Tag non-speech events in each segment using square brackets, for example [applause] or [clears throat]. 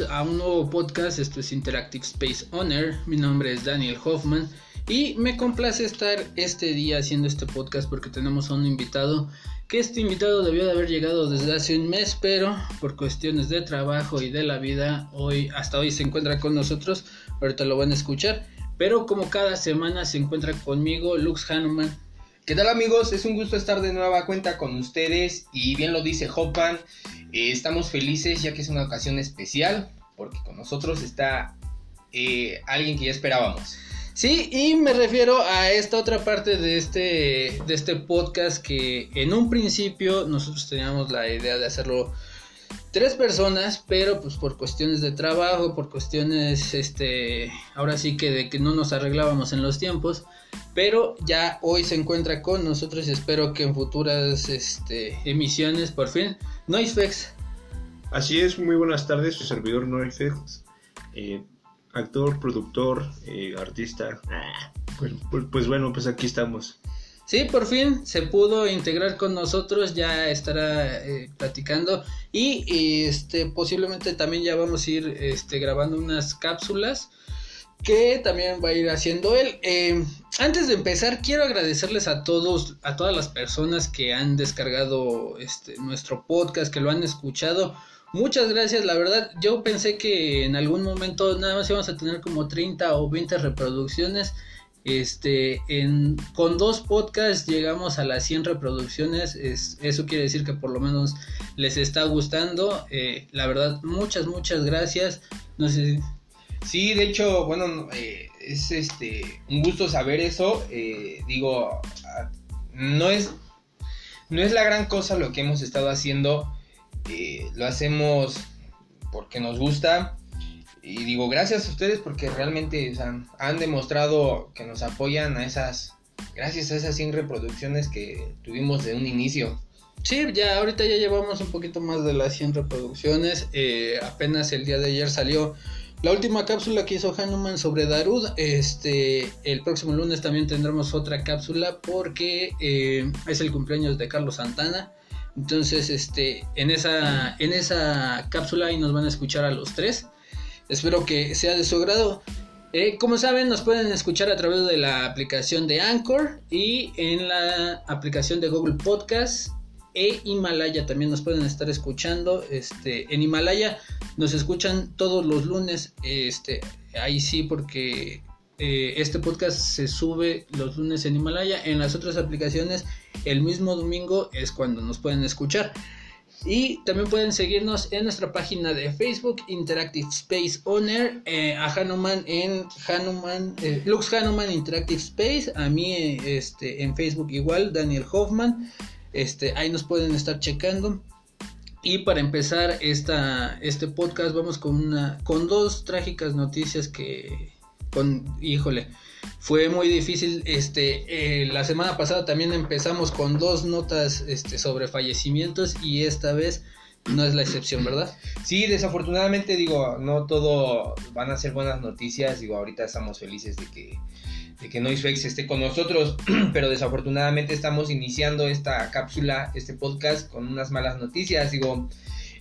a un nuevo podcast, esto es Interactive Space Owner, mi nombre es Daniel Hoffman y me complace estar este día haciendo este podcast porque tenemos a un invitado que este invitado debió de haber llegado desde hace un mes, pero por cuestiones de trabajo y de la vida, hoy hasta hoy se encuentra con nosotros, ahorita lo van a escuchar, pero como cada semana se encuentra conmigo Lux Hanuman. ¿Qué tal amigos? Es un gusto estar de nueva cuenta con ustedes y bien lo dice Hoffman, eh, estamos felices ya que es una ocasión especial porque con nosotros está eh, alguien que ya esperábamos. Sí, y me refiero a esta otra parte de este, de este podcast que en un principio nosotros teníamos la idea de hacerlo tres personas, pero pues por cuestiones de trabajo, por cuestiones, este, ahora sí que de que no nos arreglábamos en los tiempos, pero ya hoy se encuentra con nosotros y espero que en futuras este, emisiones por fin Noisefex. Así es, muy buenas tardes, su servidor Noisefex, eh, actor, productor, eh, artista. Pues, pues, pues, bueno, pues aquí estamos. Sí, por fin se pudo integrar con nosotros, ya estará eh, platicando y, este posiblemente también ya vamos a ir este, grabando unas cápsulas que también va a ir haciendo él. Eh, antes de empezar, quiero agradecerles a todos, a todas las personas que han descargado este, nuestro podcast, que lo han escuchado. Muchas gracias, la verdad, yo pensé que en algún momento nada más íbamos a tener como 30 o 20 reproducciones. Este, en, con dos podcasts llegamos a las 100 reproducciones. eso quiere decir que por lo menos les está gustando. Eh, la verdad, muchas, muchas gracias. No sé Sí, de hecho, bueno, eh, es este un gusto saber eso. Eh, digo, no es, no es la gran cosa lo que hemos estado haciendo. Lo hacemos porque nos gusta. Y digo, gracias a ustedes porque realmente han demostrado que nos apoyan a esas, gracias a esas 100 reproducciones que tuvimos de un inicio. Sí, ya ahorita ya llevamos un poquito más de las 100 reproducciones. apenas el día de ayer salió la última cápsula que hizo Hanuman sobre Darud, este, el próximo lunes también tendremos otra cápsula porque eh, es el cumpleaños de Carlos Santana. Entonces, este, en esa, en esa cápsula ahí nos van a escuchar a los tres. Espero que sea de su agrado. Eh, como saben, nos pueden escuchar a través de la aplicación de Anchor y en la aplicación de Google Podcast e Himalaya también nos pueden estar escuchando. Este, en Himalaya nos escuchan todos los lunes. Este, ahí sí, porque eh, este podcast se sube los lunes en Himalaya. En las otras aplicaciones, el mismo domingo es cuando nos pueden escuchar. Y también pueden seguirnos en nuestra página de Facebook, Interactive Space Owner, eh, a Hanuman en Hanuman, eh, Lux Hanuman Interactive Space, a mí este, en Facebook igual, Daniel Hoffman. Este, ahí nos pueden estar checando. Y para empezar esta, este podcast vamos con una con dos trágicas noticias que con híjole fue muy difícil este eh, la semana pasada también empezamos con dos notas este, sobre fallecimientos y esta vez no es la excepción, ¿verdad? Sí, desafortunadamente digo, no todo van a ser buenas noticias, digo, ahorita estamos felices de que de que NoiseFX esté con nosotros, [clears throat] pero desafortunadamente estamos iniciando esta cápsula, este podcast con unas malas noticias. Digo,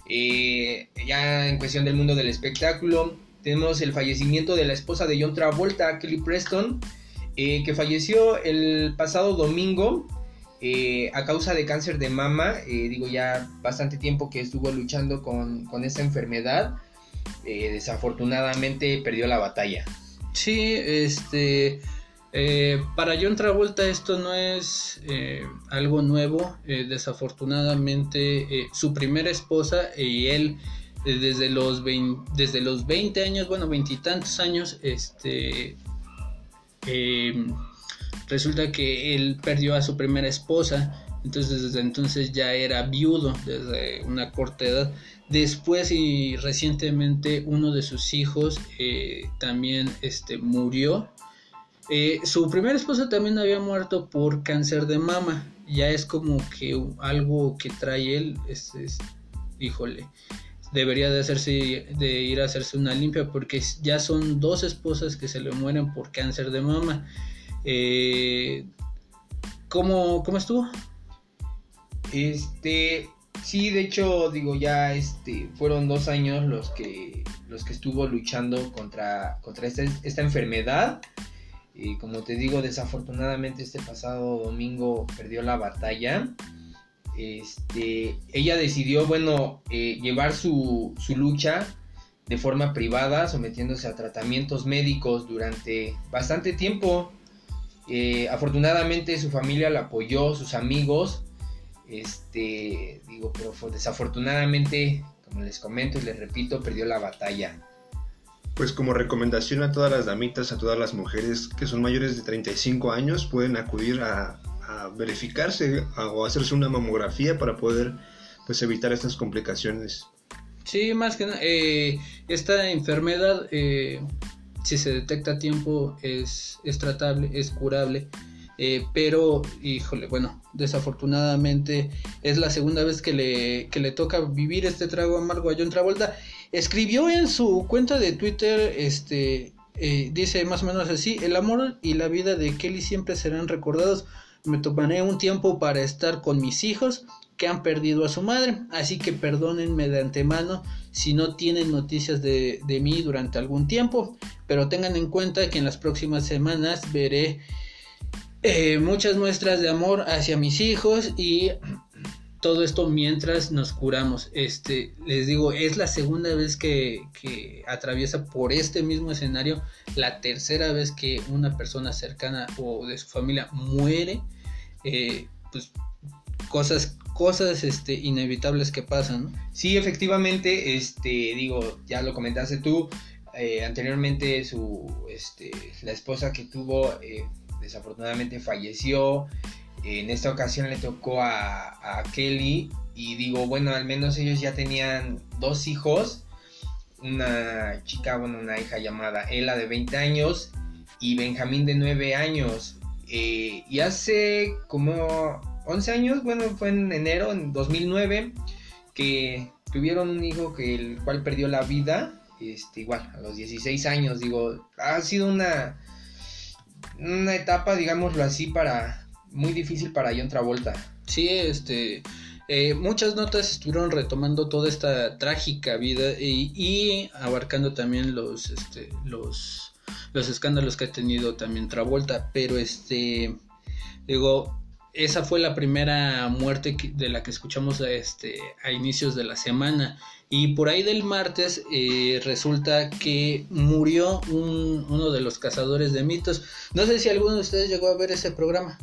eh, ya en cuestión del mundo del espectáculo, tenemos el fallecimiento de la esposa de John Travolta, Kelly Preston, eh, que falleció el pasado domingo eh, a causa de cáncer de mama. digo, ya bastante tiempo que estuvo luchando con, con esta enfermedad. desafortunadamente perdió la batalla. Sí, este eh, para John Travolta esto no es eh, algo nuevo, eh, desafortunadamente su primera esposa y él desde, los 20, desde los 20 años, bueno, veintitantos años, este, resulta que él perdió a su primera esposa, entonces desde entonces ya era viudo desde una corta edad. Después y recientemente uno de sus hijos también este, murió eh, su primera esposa también había muerto por cáncer de mama. Ya es como que algo que trae él, es, híjole, debería de hacerse, de ir a hacerse una limpia porque ya son dos esposas que se le mueren por cáncer de mama. Eh, ¿cómo, ¿Cómo estuvo? Este, Sí, de hecho, digo, ya este, fueron dos años los que, los que estuvo luchando contra, contra esta, esta enfermedad. Y como te digo, desafortunadamente este pasado domingo perdió la batalla. Este, ella decidió, bueno, eh, llevar su, su lucha de forma privada, sometiéndose a tratamientos médicos durante bastante tiempo. Eh, afortunadamente su familia la apoyó, sus amigos, este, digo, pero desafortunadamente, como les comento y les repito, perdió la batalla. Pues como recomendación a todas las damitas, a todas las mujeres que son mayores de 35 años, pueden acudir a, verificarse o hacerse una mamografía para poder pues evitar estas complicaciones. Sí, más que nada, eh, esta enfermedad, eh, si se detecta a tiempo, es, es tratable, es curable. Eh, pero, híjole, bueno, desafortunadamente es la segunda vez que le, que le toca vivir este trago amargo a John Travolta. Escribió en su cuenta de Twitter, este, dice más o menos así, el amor y la vida de Kelly siempre serán recordados. Me tomaré un tiempo para estar con mis hijos que han perdido a su madre. Así que perdónenme de antemano si no tienen noticias de, mí durante algún tiempo. Pero tengan en cuenta que en las próximas semanas veré eh, muchas muestras de amor hacia mis hijos y todo esto mientras nos curamos. Este, les digo, es la segunda vez que, que, atraviesa por este mismo escenario, la tercera vez que una persona cercana o de su familia muere. Eh, pues cosas cosas este, inevitables que pasan. Sí, efectivamente, este, digo, ya lo comentaste tú, eh, anteriormente su, este, la esposa que tuvo eh, desafortunadamente falleció, en esta ocasión le tocó a, a, Kelly y digo, bueno, al menos ellos ya tenían dos hijos, una chica, bueno, una hija llamada Ella de 20 años y Benjamín de 9 años. Eh, y hace como 11 años, bueno, fue en enero, en 2009, que tuvieron un hijo que el cual perdió la vida, este, igual, a los 16 años, digo, ha sido una, una etapa, digámoslo así, para, muy difícil para John Travolta. Sí, este, eh, muchas notas estuvieron retomando toda esta trágica vida y, y abarcando también los, este, los, los escándalos que ha tenido también Travolta, pero este, digo, esa fue la primera muerte de la que escuchamos este, a inicios de la semana. Y por ahí del martes eh, resulta que murió uno de los cazadores de mitos. No sé si alguno de ustedes llegó a ver ese programa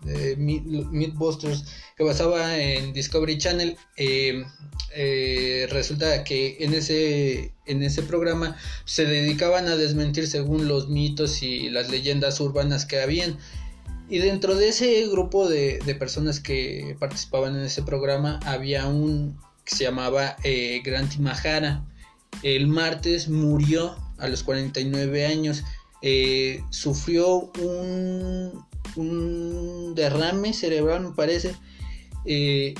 de Mythbusters que basaba en Discovery Channel. Eh, eh, resulta que en ese, en ese programa se dedicaban a desmentir según los mitos y las leyendas urbanas que habían. Y dentro de ese grupo de, personas que participaban en ese programa había un que se llamaba eh, Grant Mahara. El martes murió a los 49 años. Eh, sufrió un, un, derrame cerebral, me parece. Eh,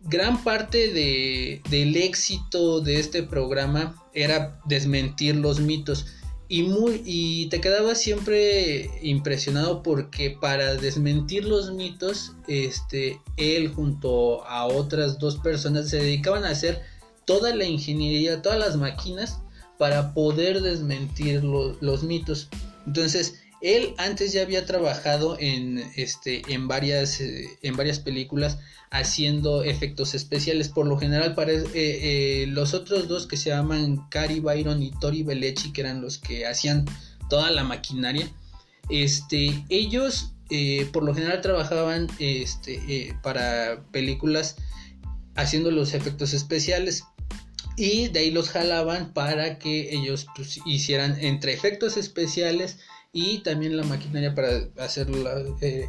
gran parte de, del éxito de este programa era desmentir los mitos y muy y te quedabas siempre impresionado porque para desmentir los mitos este él junto a otras dos personas se dedicaban a hacer toda la ingeniería todas las máquinas para poder desmentir los mitos entonces él antes ya había trabajado en este en varias eh, en varias películas haciendo efectos especiales. Por lo general, para, eh, eh, los otros dos que se llaman Cary Byron y Tori Belechi, que eran los que hacían toda la maquinaria, este, ellos por lo general trabajaban este, para películas haciendo los efectos especiales y de ahí los jalaban para que ellos pues, hicieran entre efectos especiales y también la maquinaria para hacer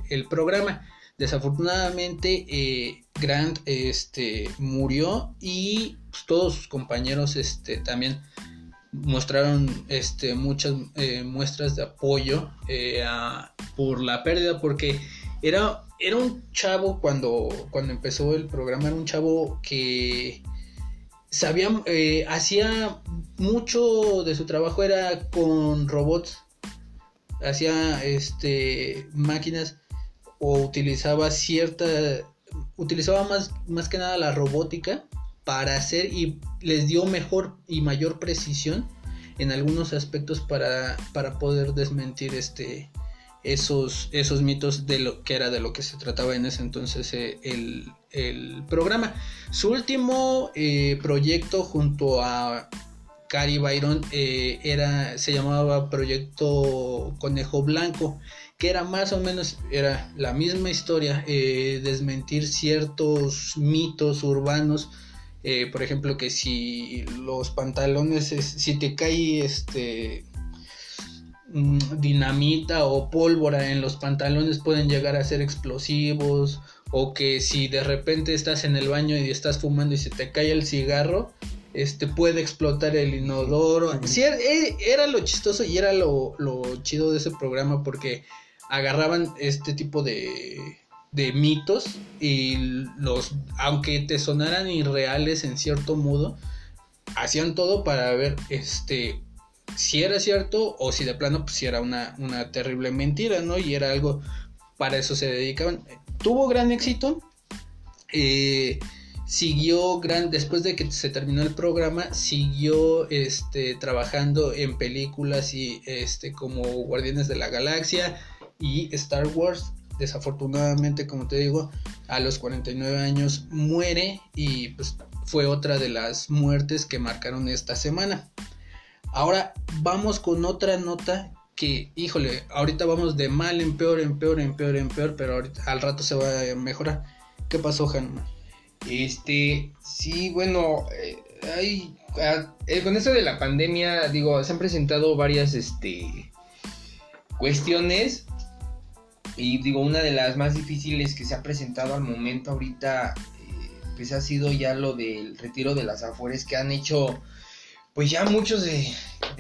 el programa. Desafortunadamente, eh, Grant este, murió y pues, todos sus compañeros este, también mostraron este, muchas eh, muestras de apoyo eh, por la pérdida porque era, era un chavo cuando, cuando empezó el programa, era un chavo que sabía, hacía mucho de su trabajo era con robots, hacía este, máquinas o utilizaba cierta utilizaba más, más que nada la robótica para hacer y les dio mejor y mayor precisión en algunos aspectos para, para poder desmentir este esos, esos mitos de lo que era de lo que se trataba en ese entonces eh, el, programa. Su último eh, proyecto junto a Cari Byron eh, era, se llamaba Proyecto Conejo Blanco, que era más o menos, era la misma historia, desmentir ciertos mitos urbanos eh, por ejemplo, que si los pantalones, si te cae este mm, dinamita o pólvora en los pantalones pueden llegar a ser explosivos o que si de repente estás en el baño y estás fumando y se te cae el cigarro este puede explotar el inodoro sí, era lo chistoso y era lo, lo chido de ese programa porque agarraban este tipo de de mitos y los, aunque te sonaran irreales en cierto modo, hacían todo para ver este si era cierto o si de plano pues si era una, una terrible mentira, ¿no? Y era algo, para eso se dedicaban. Tuvo gran éxito. Eh, siguió gran después de que se terminó el programa siguió este trabajando en películas y este como Guardianes de la Galaxia y Star Wars desafortunadamente, como te digo, a los 49 años muere y pues fue otra de las muertes que marcaron esta semana. Ahora vamos con otra nota que, híjole, ahorita vamos de mal en peor, en peor, en peor, en peor, pero ahorita, al rato se va a mejorar. ¿Qué pasó, Hanman? Este, sí, bueno, eh, eh, con esto de la pandemia, digo, se han presentado varias, este, cuestiones y digo, una de las más difíciles que se ha presentado al momento ahorita, eh, pues ha sido ya lo del retiro de las afores que han hecho, pues ya muchos de,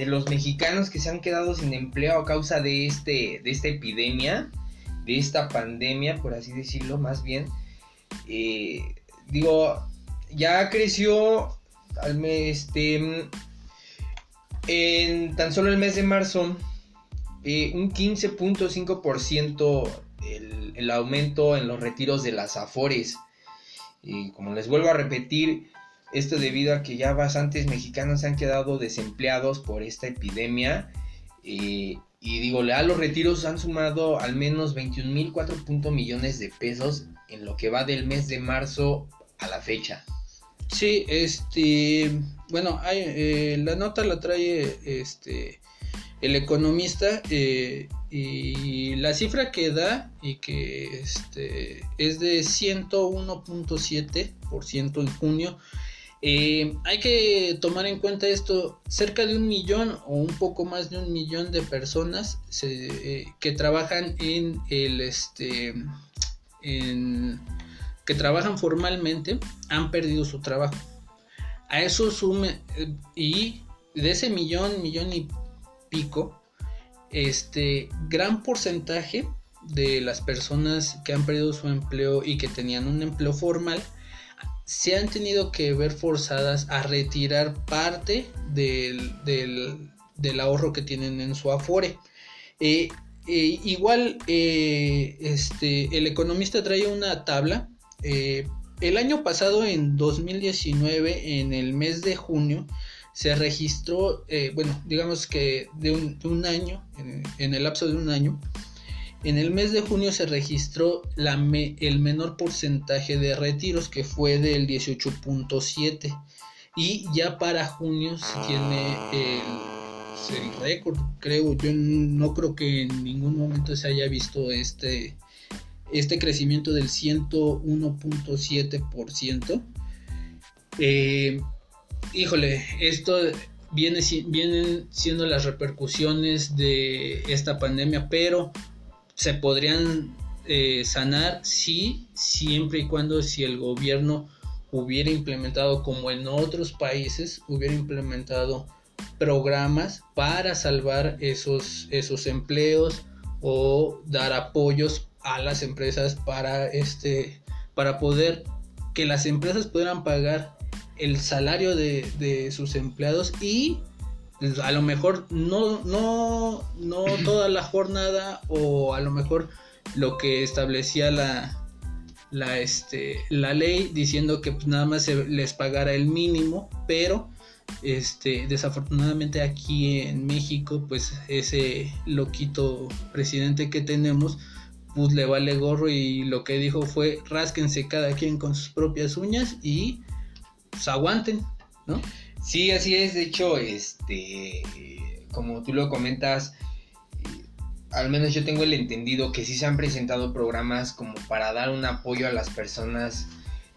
los mexicanos que se han quedado sin empleo a causa de, este, de esta epidemia, de esta pandemia, por así decirlo, más bien. Digo, ya creció este, en tan solo el mes de marzo eh, un 15.5% el, el aumento en los retiros de las afores. Y como les vuelvo a repetir, esto debido a que ya bastantes mexicanos han quedado desempleados por esta epidemia. Eh, y digo, a los retiros han sumado al menos 21.004 millones de pesos en lo que va del mes de marzo a la fecha. Sí, este, bueno, hay, eh, la nota la trae este el economista eh, y la cifra que da y que este, es de 101.7% en junio. Eh, hay que tomar en cuenta esto, cerca de un millón o un poco más de un millón de personas que trabajan en el este en, que trabajan formalmente han perdido su trabajo. A eso sume y de ese millón, millón y pico, este gran porcentaje de las personas que han perdido su empleo y que tenían un empleo formal se han tenido que ver forzadas a retirar parte del, del, ahorro que tienen en su afore. Eh, eh, igual, eh, este, el economista trae una tabla. El año pasado, en 2019, en el mes de junio, se registró, eh, bueno, digamos que de un, año, en, el lapso de un año, en el mes de junio se registró el menor porcentaje de retiros que fue del 18.7 y ya para junio se tiene el récord, creo, yo no creo que en ningún momento se haya visto este, este crecimiento del 101.7%. Eh, híjole, esto viene, vienen siendo las repercusiones de esta pandemia, pero se podrían eh, sanar sí, siempre y cuando si el gobierno hubiera implementado, como en otros países, hubiera implementado programas para salvar esos, esos empleos o dar apoyos a las empresas para este para poder que las empresas pudieran pagar el salario de, sus empleados y pues, a lo mejor no, no, no [clears throat] toda la jornada o a lo mejor lo que establecía la, la, este, la ley diciendo que pues, nada más se les pagara el mínimo, pero este, desafortunadamente aquí en México, pues ese loquito presidente que tenemos, pues le vale gorro y lo que dijo fue rásquense cada quien con sus propias uñas y pues aguanten, ¿no? Sí, así es, de hecho, este, como tú lo comentas, al menos yo tengo el entendido que sí se han presentado programas como para dar un apoyo a las personas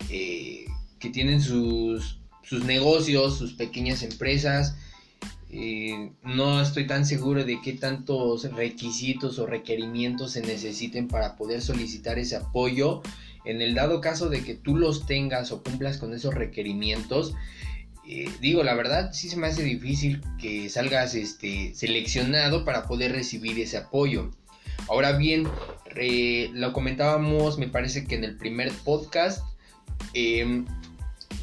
eh, que tienen sus, sus, negocios, sus pequeñas empresas. Eh, no estoy tan seguro de qué tantos requisitos o requerimientos se necesiten para poder solicitar ese apoyo. En el dado caso de que tú los tengas o cumplas con esos requerimientos, eh, digo, la verdad sí se me hace difícil que salgas este, seleccionado para poder recibir ese apoyo. Ahora bien, lo comentábamos, me parece que en el primer podcast, em,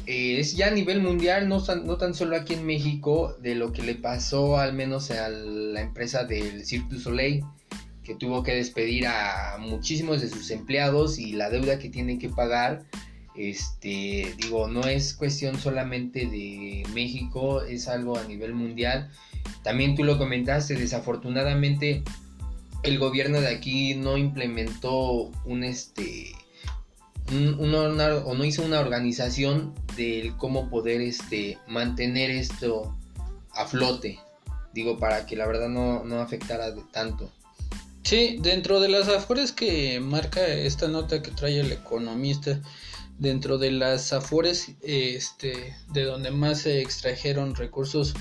eh, es ya a nivel mundial, no, no, tan solo aquí en México, de lo que le pasó al menos a la empresa del Cirque du Soleil, que tuvo que despedir a muchísimos de sus empleados y la deuda que tienen que pagar este, digo, no es cuestión solamente de México, es algo a nivel mundial. También tú lo comentaste, desafortunadamente el gobierno de aquí no implementó un este o no hizo una organización del cómo poder este mantener esto a flote digo para que la verdad no, no afectara de tanto sí dentro de las afores que marca esta nota que trae el economista dentro de las afores este, de donde más se extrajeron recursos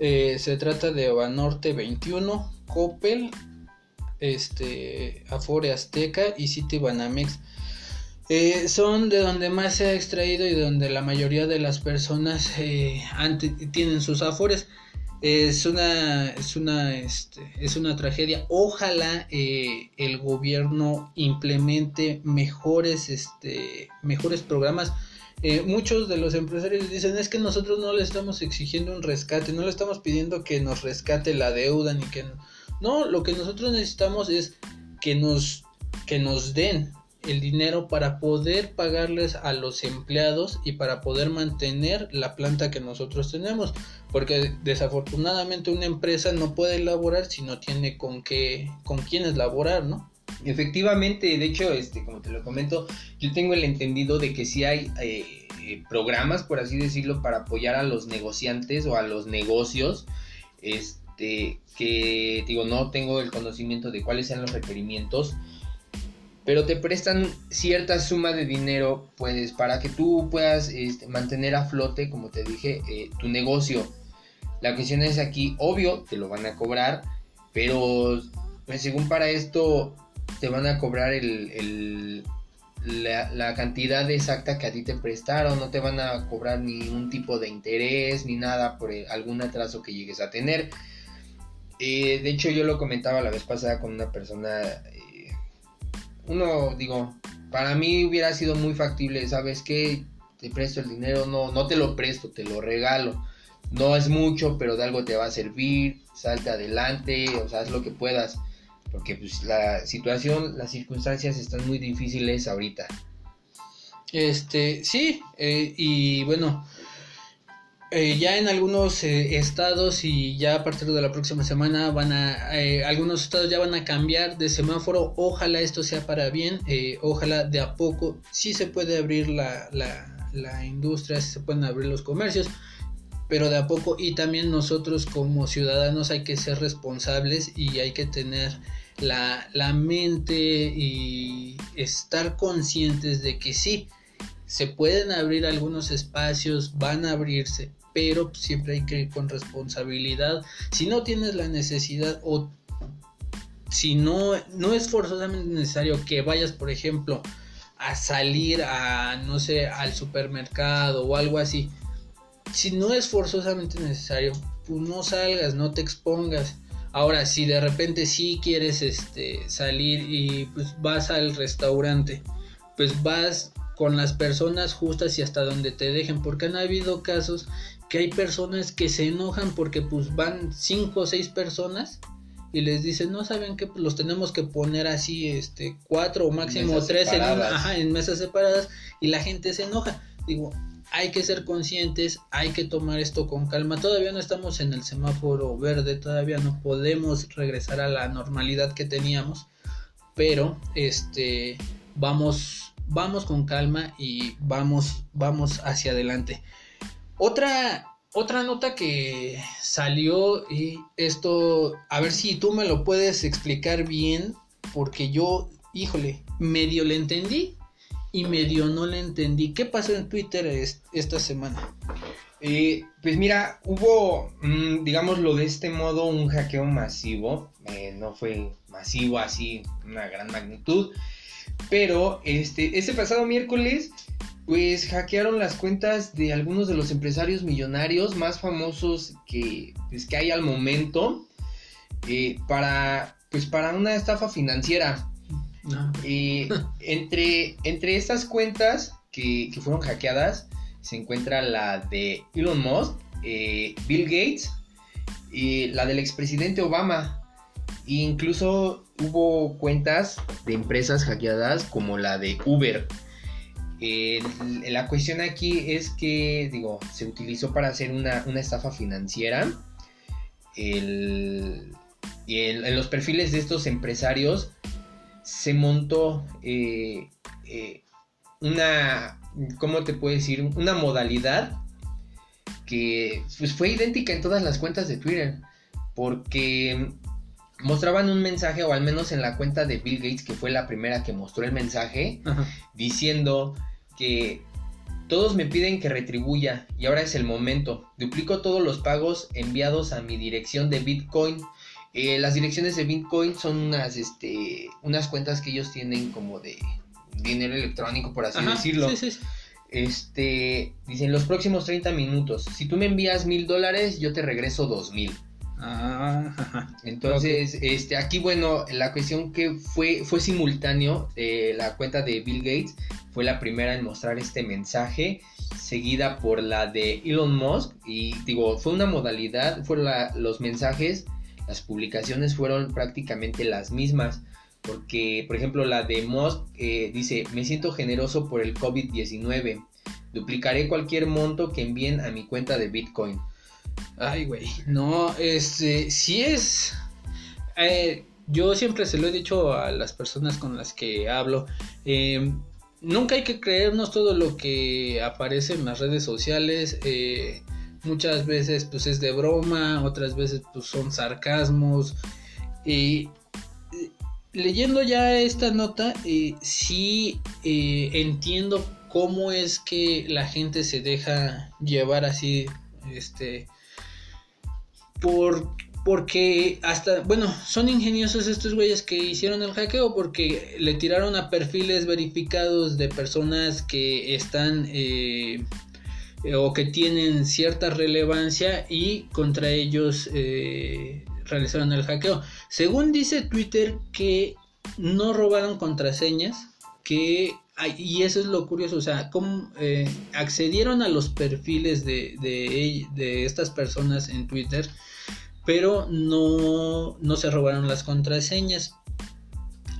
eh, se trata de Banorte 21, Coppel, este, Afore Azteca y City Banamex. Eh, son de donde más se ha extraído y donde la mayoría de las personas eh, tienen sus afores. Es una es una este, es una tragedia. Ojalá eh, el gobierno implemente mejores este mejores programas. Eh, muchos de los empresarios dicen es que nosotros no le estamos exigiendo un rescate no le estamos pidiendo que nos rescate la deuda ni que no lo que nosotros necesitamos es que nos que nos den el dinero para poder pagarles a los empleados y para poder mantener la planta que nosotros tenemos. Porque desafortunadamente una empresa no puede elaborar si no tiene con qué con quiénes laborar no efectivamente de hecho este como te lo comento yo tengo el entendido de que si hay eh, eh, programas por así decirlo para apoyar a los negociantes o a los negocios este que digo no tengo el conocimiento de cuáles sean los requerimientos pero te prestan cierta suma de dinero, pues, para que tú puedas este, mantener a flote, como te dije, eh, tu negocio. La cuestión es aquí, obvio, te lo van a cobrar, pero pues, según para esto te van a cobrar el, la, cantidad exacta que a ti te prestaron, no te van a cobrar ni un tipo de interés ni nada por algún atraso que llegues a tener. Eh, de hecho, yo lo comentaba la vez pasada con una persona uno, digo, para mí hubiera sido muy factible, ¿sabes qué? Te presto el dinero, no, no te lo presto, te lo regalo. No es mucho, pero de algo te va a servir, salte adelante, o sea, haz lo que puedas. Porque pues la situación, las circunstancias están muy difíciles ahorita. Este, sí, eh, y bueno, eh, ya en algunos eh, estados y ya a partir de la próxima semana van a eh, algunos estados ya van a cambiar de semáforo. Ojalá esto sea para bien ojalá de a poco sí se puede abrir la, la, industria sí se pueden abrir los comercios pero de a poco. Y también nosotros como ciudadanos hay que ser responsables y hay que tener la, la mente y estar conscientes de que sí se pueden abrir algunos espacios, van a abrirse, pero siempre hay que ir con responsabilidad. Si no tienes la necesidad o si no, no es forzosamente necesario que vayas, por ejemplo, a salir a, no sé, al supermercado o algo así. Si no es forzosamente necesario, pues no salgas, no te expongas. Ahora, si de repente sí quieres este, salir y pues vas al restaurante, pues vas con las personas justas y hasta donde te dejen, porque han habido casos que hay personas que se enojan porque pues van cinco o seis personas y les dicen, no saben que los tenemos que poner así, este, cuatro o máximo Mesas tres en, una- separadas. ajá, en mesas separadas y la gente se enoja. Digo, hay que ser conscientes, hay que tomar esto con calma. Todavía no estamos en el semáforo verde, todavía no podemos regresar a la normalidad que teníamos, pero este vamos vamos con calma y vamos vamos hacia adelante. Otra otra nota que salió y esto a ver si tú me lo puedes explicar bien porque yo, híjole, medio le entendí y medio no le entendí. ¿Qué pasó en Twitter es- esta semana? Eh, pues mira, hubo, mm, digámoslo de este modo, un hackeo masivo. Eh, no fue masivo así, una gran magnitud. Pero este, este pasado miércoles, pues hackearon las cuentas de algunos de los empresarios millonarios más famosos que, pues, que hay al momento. eh, para, pues para una estafa financiera. No. Eh, [laughs] entre, entre estas cuentas que, que fueron hackeadas se encuentra la de Elon Musk, eh, Bill Gates y la del expresidente Obama. E incluso hubo cuentas de empresas hackeadas como la de Uber. Eh, la cuestión aquí es que, digo, se utilizó para hacer una, una estafa financiera. El- y el- en los perfiles de estos empresarios se montó eh, eh, una, ¿cómo te puedo decir? Una modalidad que pues, fue idéntica en todas las cuentas de Twitter, porque mostraban un mensaje, o al menos en la cuenta de Bill Gates, que fue la primera que mostró el mensaje, Ajá. diciendo que todos me piden que retribuya y ahora es el momento. Duplico todos los pagos enviados a mi dirección de Bitcoin. Eh, las direcciones de Bitcoin son unas, este, unas cuentas que ellos tienen como de dinero electrónico, por así Ajá, decirlo. sí, sí, sí. Este, dicen los próximos 30 minutos. Si tú me envías mil dólares, yo te regreso dos mil. Ah. [laughs] Entonces, este, aquí, bueno, la cuestión que fue, fue simultáneo, eh, la cuenta de Bill Gates fue la primera en mostrar este mensaje, seguida por la de Elon Musk, y digo, fue una modalidad, fueron la- los mensajes, las publicaciones fueron prácticamente las mismas, porque, por ejemplo, la de Musk eh, dice, me siento generoso por el COVID-19, duplicaré cualquier monto que envíen a mi cuenta de Bitcoin. Ay, güey. No, este, sí es. eh, yo siempre se lo he dicho a las personas con las que hablo. eh, nunca hay que creernos todo lo que aparece en las redes sociales. eh, muchas veces, pues es de broma, otras veces, pues son sarcasmos. Y eh, leyendo ya esta nota, sí entiendo cómo es que la gente se deja llevar así, este, por porque hasta, bueno, son ingeniosos estos güeyes que hicieron el hackeo porque le tiraron a perfiles verificados de personas que están eh, o que tienen cierta relevancia y contra ellos eh, realizaron el hackeo. Según dice Twitter que no robaron contraseñas, que y eso es lo curioso, o sea, cómo eh, accedieron a los perfiles de, de, estas personas en Twitter pero no, no se robaron las contraseñas.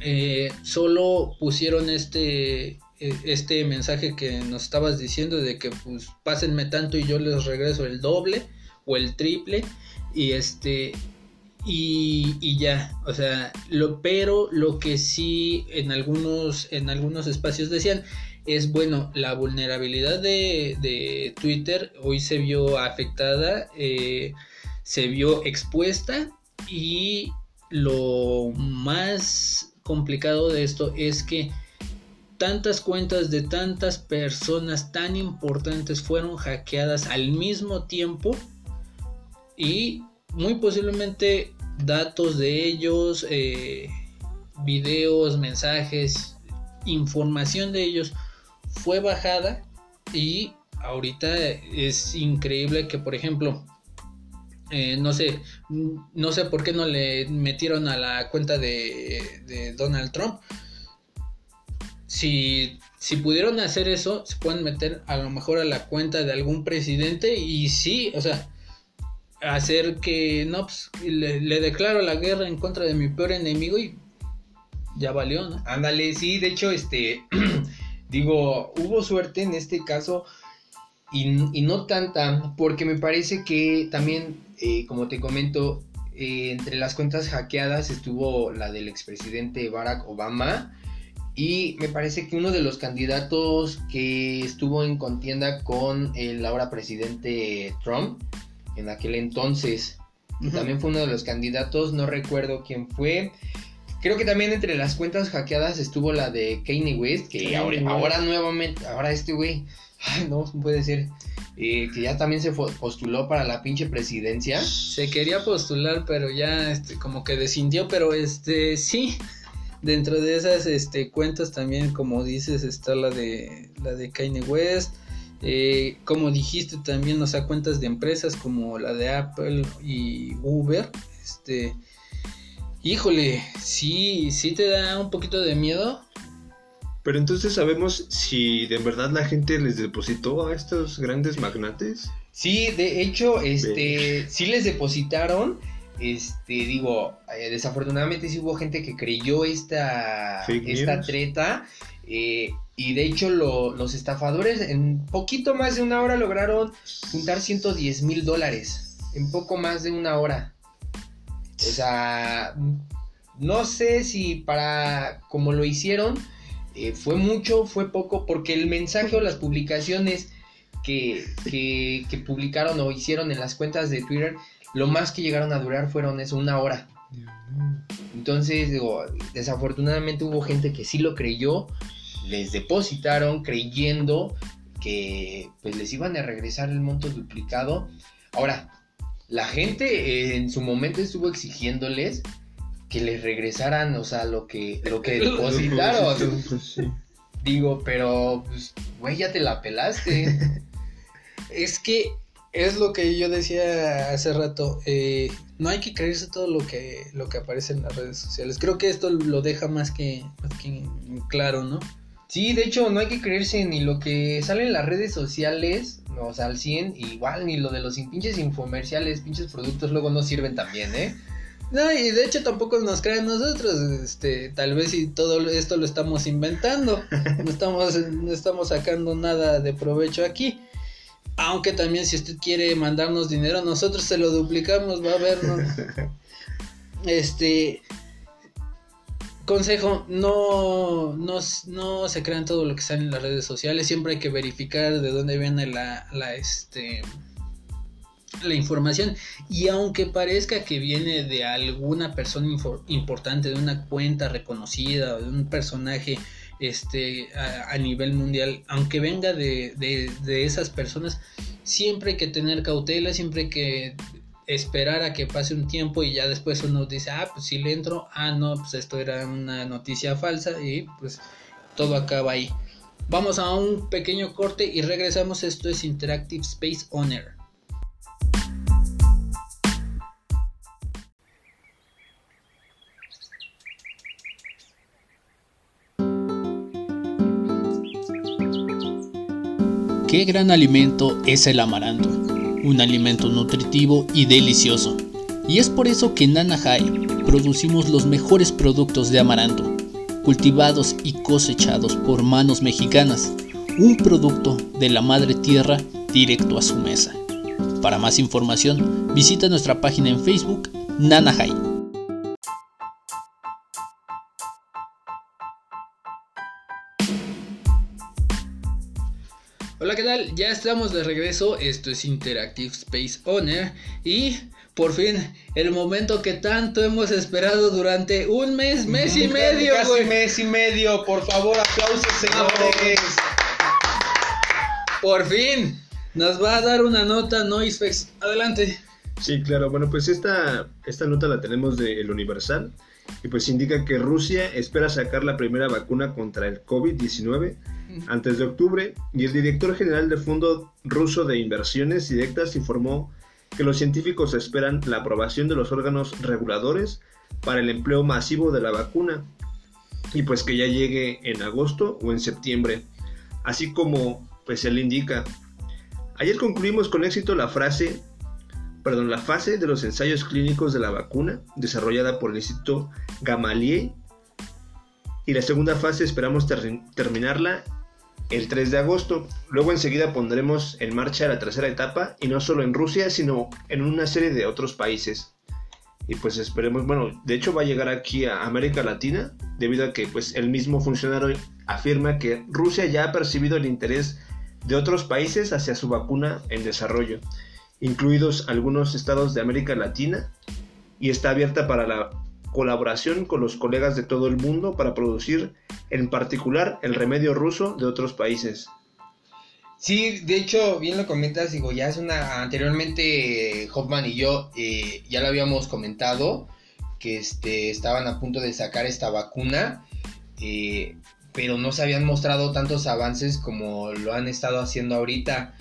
Eh, solo pusieron este, eh, este mensaje que nos estabas diciendo de que pues pásenme tanto y yo les regreso el doble o el triple y este y, ya, o sea, lo pero lo que sí en algunos en algunos espacios decían es bueno, la vulnerabilidad de, de Twitter hoy se vio afectada eh, se vio expuesta y lo más complicado de esto es que tantas cuentas de tantas personas tan importantes fueron hackeadas al mismo tiempo y muy posiblemente datos de ellos, eh, videos, mensajes, información de ellos fue bajada y ahorita es increíble que por ejemplo eh, no sé, no sé por qué no le metieron a la cuenta de, de Donald Trump. Si, si pudieron hacer eso, se pueden meter a lo mejor a la cuenta de algún presidente y sí, o sea, hacer que, no, pues, le, declaro la guerra en contra de mi peor enemigo y ya valió, ¿no? Ándale, sí, de hecho, este, [clears throat] digo, hubo suerte en este caso y, y no tanta, porque me parece que también, eh, como te comento, eh, entre las cuentas hackeadas estuvo la del expresidente Barack Obama y me parece que uno de los candidatos que estuvo en contienda con el ahora presidente Trump en aquel entonces. También fue uno de los candidatos, no recuerdo quién fue. Creo que también entre las cuentas hackeadas estuvo la de Kanye West, que Kanye ahora, West. ahora nuevamente, ahora este güey, ay no, puede ser, eh, que ya también se postuló para la pinche presidencia. Se quería postular, pero ya este, como que descindió, pero este sí. Dentro de esas este, cuentas también, como dices, está la de la de Kanye West. Eh, como dijiste también, o sea, cuentas de empresas como la de Apple y Uber. Este, híjole, sí, sí te da un poquito de miedo. Pero entonces sabemos si de verdad la gente les depositó a estos grandes magnates. Sí, de hecho, este, sí les depositaron, este, digo, eh, desafortunadamente sí hubo gente que creyó esta, Fake esta news. treta, eh, y de hecho lo- los estafadores en poquito más de una hora lograron juntar 110 mil dólares, en poco más de una hora. O sea, no sé si para como lo hicieron eh, fue mucho, fue poco, porque el mensaje o las publicaciones que, que, que publicaron o hicieron en las cuentas de Twitter, lo más que llegaron a durar fueron eso, una hora. Entonces, digo, desafortunadamente hubo gente que sí lo creyó, les depositaron creyendo que pues les iban a regresar el monto duplicado. Ahora, la gente eh, en su momento estuvo exigiéndoles que les regresaran, o sea, lo que, lo que [laughs] depositaron. Digo, pero, pues, güey, ya te la pelaste. [laughs] Es que es lo que yo decía hace rato. eh, no hay que creerse todo lo que, lo que aparece en las redes sociales. Creo que esto lo deja más que, más que en claro, ¿no? Sí, de hecho, no hay que creerse ni lo que sale en las redes sociales, no, o sea, al 100, igual ni lo de los pinches infomerciales, pinches productos luego no sirven también, ¿eh? No, y de hecho tampoco nos crean nosotros, este, tal vez si todo esto lo estamos inventando, no estamos, no estamos sacando nada de provecho aquí. Aunque también si usted quiere mandarnos dinero, nosotros se lo duplicamos, va a ver, ¿no? [laughs] Este consejo, no, no, no se crean todo lo que sale en las redes sociales, siempre hay que verificar de dónde viene la, la este la información. Y aunque parezca que viene de alguna persona importante, de una cuenta reconocida o de un personaje este a, a nivel mundial, aunque venga de, de, de esas personas, siempre hay que tener cautela, siempre hay que esperar a que pase un tiempo y ya después uno dice, ah, pues si le entro, ah, no, pues esto era una noticia falsa y pues todo acaba ahí. Vamos a un pequeño corte y regresamos, esto es Interactive Space Owner. Qué gran alimento es el amaranto, un alimento nutritivo y delicioso. Y es por eso que en Nanahai producimos los mejores productos de amaranto, cultivados y cosechados por manos mexicanas, un producto de la madre tierra directo a su mesa. Para más información, visita nuestra página en Facebook, Nanahai. Hola, ¿qué tal? Ya estamos de regreso. Esto es Interactive Space Owner. Y por fin, el momento que tanto hemos esperado durante un mes, mes y [laughs] medio, Casi güey. mes y medio, por favor, aplausos, señores. Por fin, nos va a dar una nota NoiseFX. Adelante. Sí, claro. Bueno, pues esta, esta nota la tenemos de El Universal y pues indica que Rusia espera sacar la primera vacuna contra el COVID-19 antes de octubre y el director general del Fondo Ruso de Inversiones Directas informó que los científicos esperan la aprobación de los órganos reguladores para el empleo masivo de la vacuna y pues que ya llegue en agosto o en septiembre, así como pues él indica. Ayer concluimos con éxito la frase perdón, la fase de los ensayos clínicos de la vacuna desarrollada por el Instituto Gamaliel y la segunda fase esperamos terminarla el 3 de agosto. Luego enseguida pondremos en marcha la tercera etapa y no solo en Rusia, sino en una serie de otros países. Y pues esperemos, bueno, de hecho va a llegar aquí a América Latina debido a que pues el mismo funcionario afirma que Rusia ya ha percibido el interés de otros países hacia su vacuna en desarrollo, incluidos algunos estados de América Latina, y está abierta para la colaboración con los colegas de todo el mundo para producir en particular el remedio ruso de otros países. Sí, de hecho, bien lo comentas, digo, ya es una, anteriormente Hoffman y yo eh, ya lo habíamos comentado, que este, estaban a punto de sacar esta vacuna, eh, pero no se habían mostrado tantos avances como lo han estado haciendo ahorita.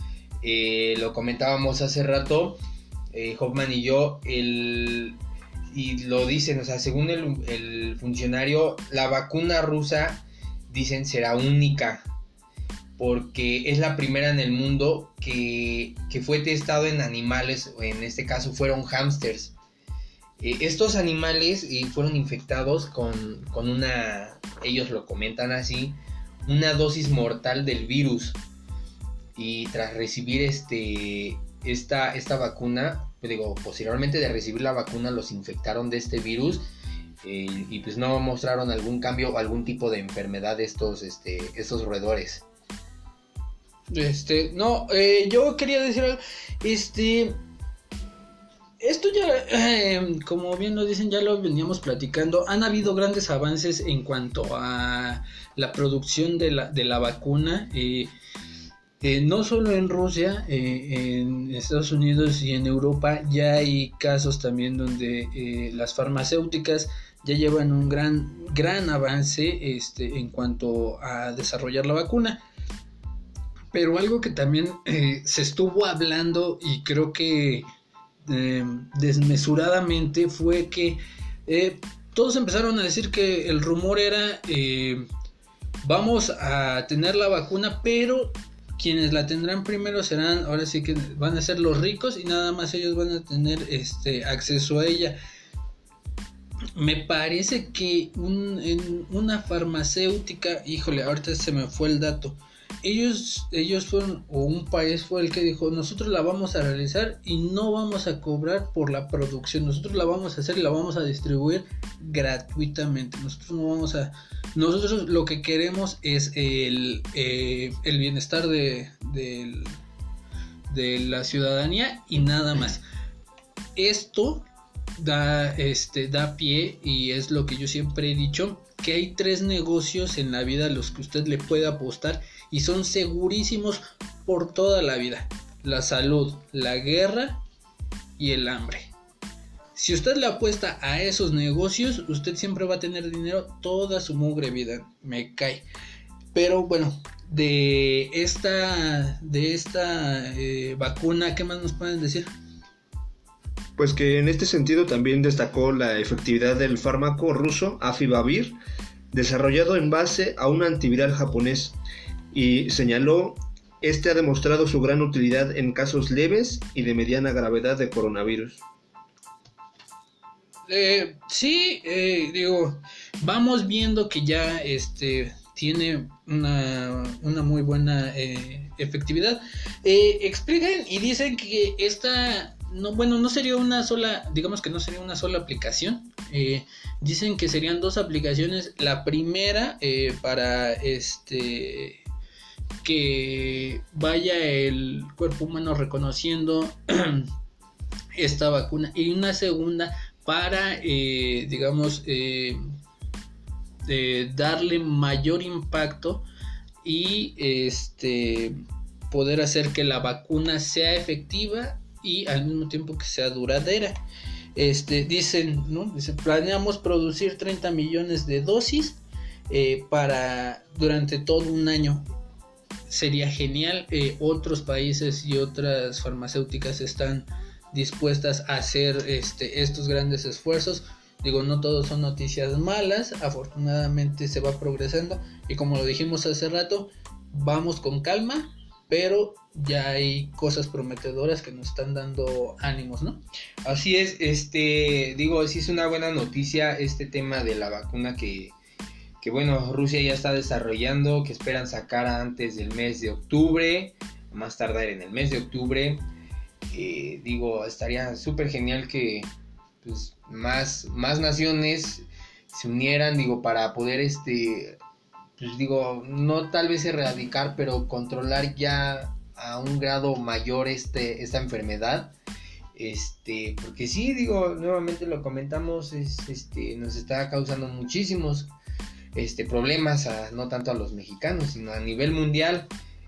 Eh, lo comentábamos hace rato, Hoffman y yo, el, y lo dicen, o sea, según el, funcionario, la vacuna rusa, dicen, será única, porque es la primera en el mundo que, fue testado en animales, en este caso fueron hámsters. Eh, estos animales eh, fueron infectados con, con, una, ellos lo comentan así, una dosis mortal del virus. Y tras recibir este, esta, esta vacuna, digo, posteriormente de recibir la vacuna los infectaron de este virus eh, y pues no mostraron algún cambio algún tipo de enfermedad estos, este, estos roedores. Este, no, eh, yo quería decir algo, este, esto ya, [clears throat] como bien lo dicen, ya lo veníamos platicando. Han habido grandes avances en cuanto a la producción de la, de la vacuna. Eh, eh, no solo en Rusia, eh, en Estados Unidos y en Europa ya hay casos también donde eh, las farmacéuticas ya llevan un gran, gran avance este, en cuanto a desarrollar la vacuna. Pero algo que también se estuvo hablando y creo que desmesuradamente fue que todos empezaron a decir que el rumor era vamos a tener la vacuna, pero quienes la tendrán primero serán, ahora sí que van a ser los ricos y nada más ellos van a tener este acceso a ella. Me parece que en una farmacéutica, híjole, ahorita se me fue el dato, ellos, ellos fueron, o un país fue el que dijo, nosotros la vamos a realizar y no vamos a cobrar por la producción, nosotros la vamos a hacer y la vamos a distribuir gratuitamente, nosotros no vamos a, nosotros lo que queremos es el, eh, el bienestar de, de, de la ciudadanía y nada más. Esto da, este, da pie y es lo que yo siempre he dicho, que hay tres negocios en la vida a los que usted le puede apostar y son segurísimos por toda la vida. La salud, la guerra y el hambre. Si usted le apuesta a esos negocios, usted siempre va a tener dinero toda su mugre vida. Me cae. Pero bueno, de esta, de esta eh, vacuna, ¿qué más nos pueden decir? Pues que en este sentido también destacó la efectividad del fármaco ruso Afibavir, desarrollado en base a un antiviral japonés y señaló este ha demostrado su gran utilidad en casos leves y de mediana gravedad de coronavirus. Eh, sí, eh, digo, vamos viendo que ya este tiene una, muy buena eh, efectividad. explican y dicen que esta, no, bueno, no sería una sola, digamos que no sería una sola aplicación. dicen que serían dos aplicaciones. La primera para este que vaya el cuerpo humano reconociendo [clears throat] esta vacuna. Y una segunda para eh, digamos eh, darle mayor impacto y este poder hacer que la vacuna sea efectiva y al mismo tiempo que sea duradera. Este dicen no planeamos producir 30 millones de dosis eh, para durante todo un año sería genial. Eh, otros países y otras farmacéuticas están dispuestas a hacer este, estos grandes esfuerzos. Digo, no todos son noticias malas, afortunadamente se va progresando y como lo dijimos hace rato, vamos con calma, pero ya hay cosas prometedoras que nos están dando ánimos, ¿no? Así es, este, digo, sí es una buena noticia este tema de la vacuna que, que bueno, Rusia ya está desarrollando, que esperan sacar antes del mes de octubre, más tardar en el mes de octubre. Eh, digo, estaría súper genial que pues, más, más naciones se unieran, digo, para poder, este, pues digo, no tal vez erradicar, pero controlar ya a un grado mayor este, esta enfermedad. Este, porque sí, digo, nuevamente lo comentamos, es, este, nos está causando muchísimos este, problemas, no tanto a los mexicanos, sino a nivel mundial.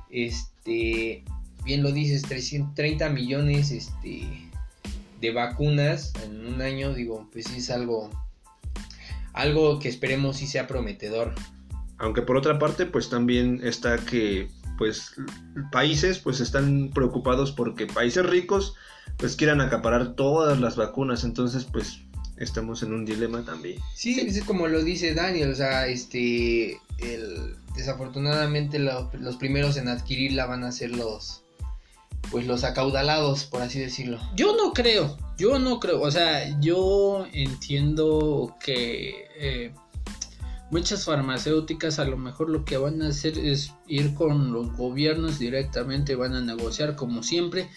Este, bien lo dices, 330 millones este, de vacunas en un año, digo, pues es algo, algo que esperemos sí sea prometedor. Aunque por otra parte, pues también está que pues países pues están preocupados porque países ricos pues quieran acaparar todas las vacunas, entonces pues estamos en un dilema también. Sí, es como lo dice Daniel, o sea, este, el, desafortunadamente los primeros en adquirirla van a ser los, pues los acaudalados, por así decirlo. Yo no creo, yo no creo, o sea, yo entiendo que eh, muchas farmacéuticas a lo mejor lo que van a hacer es ir con los gobiernos directamente, van a negociar como siempre.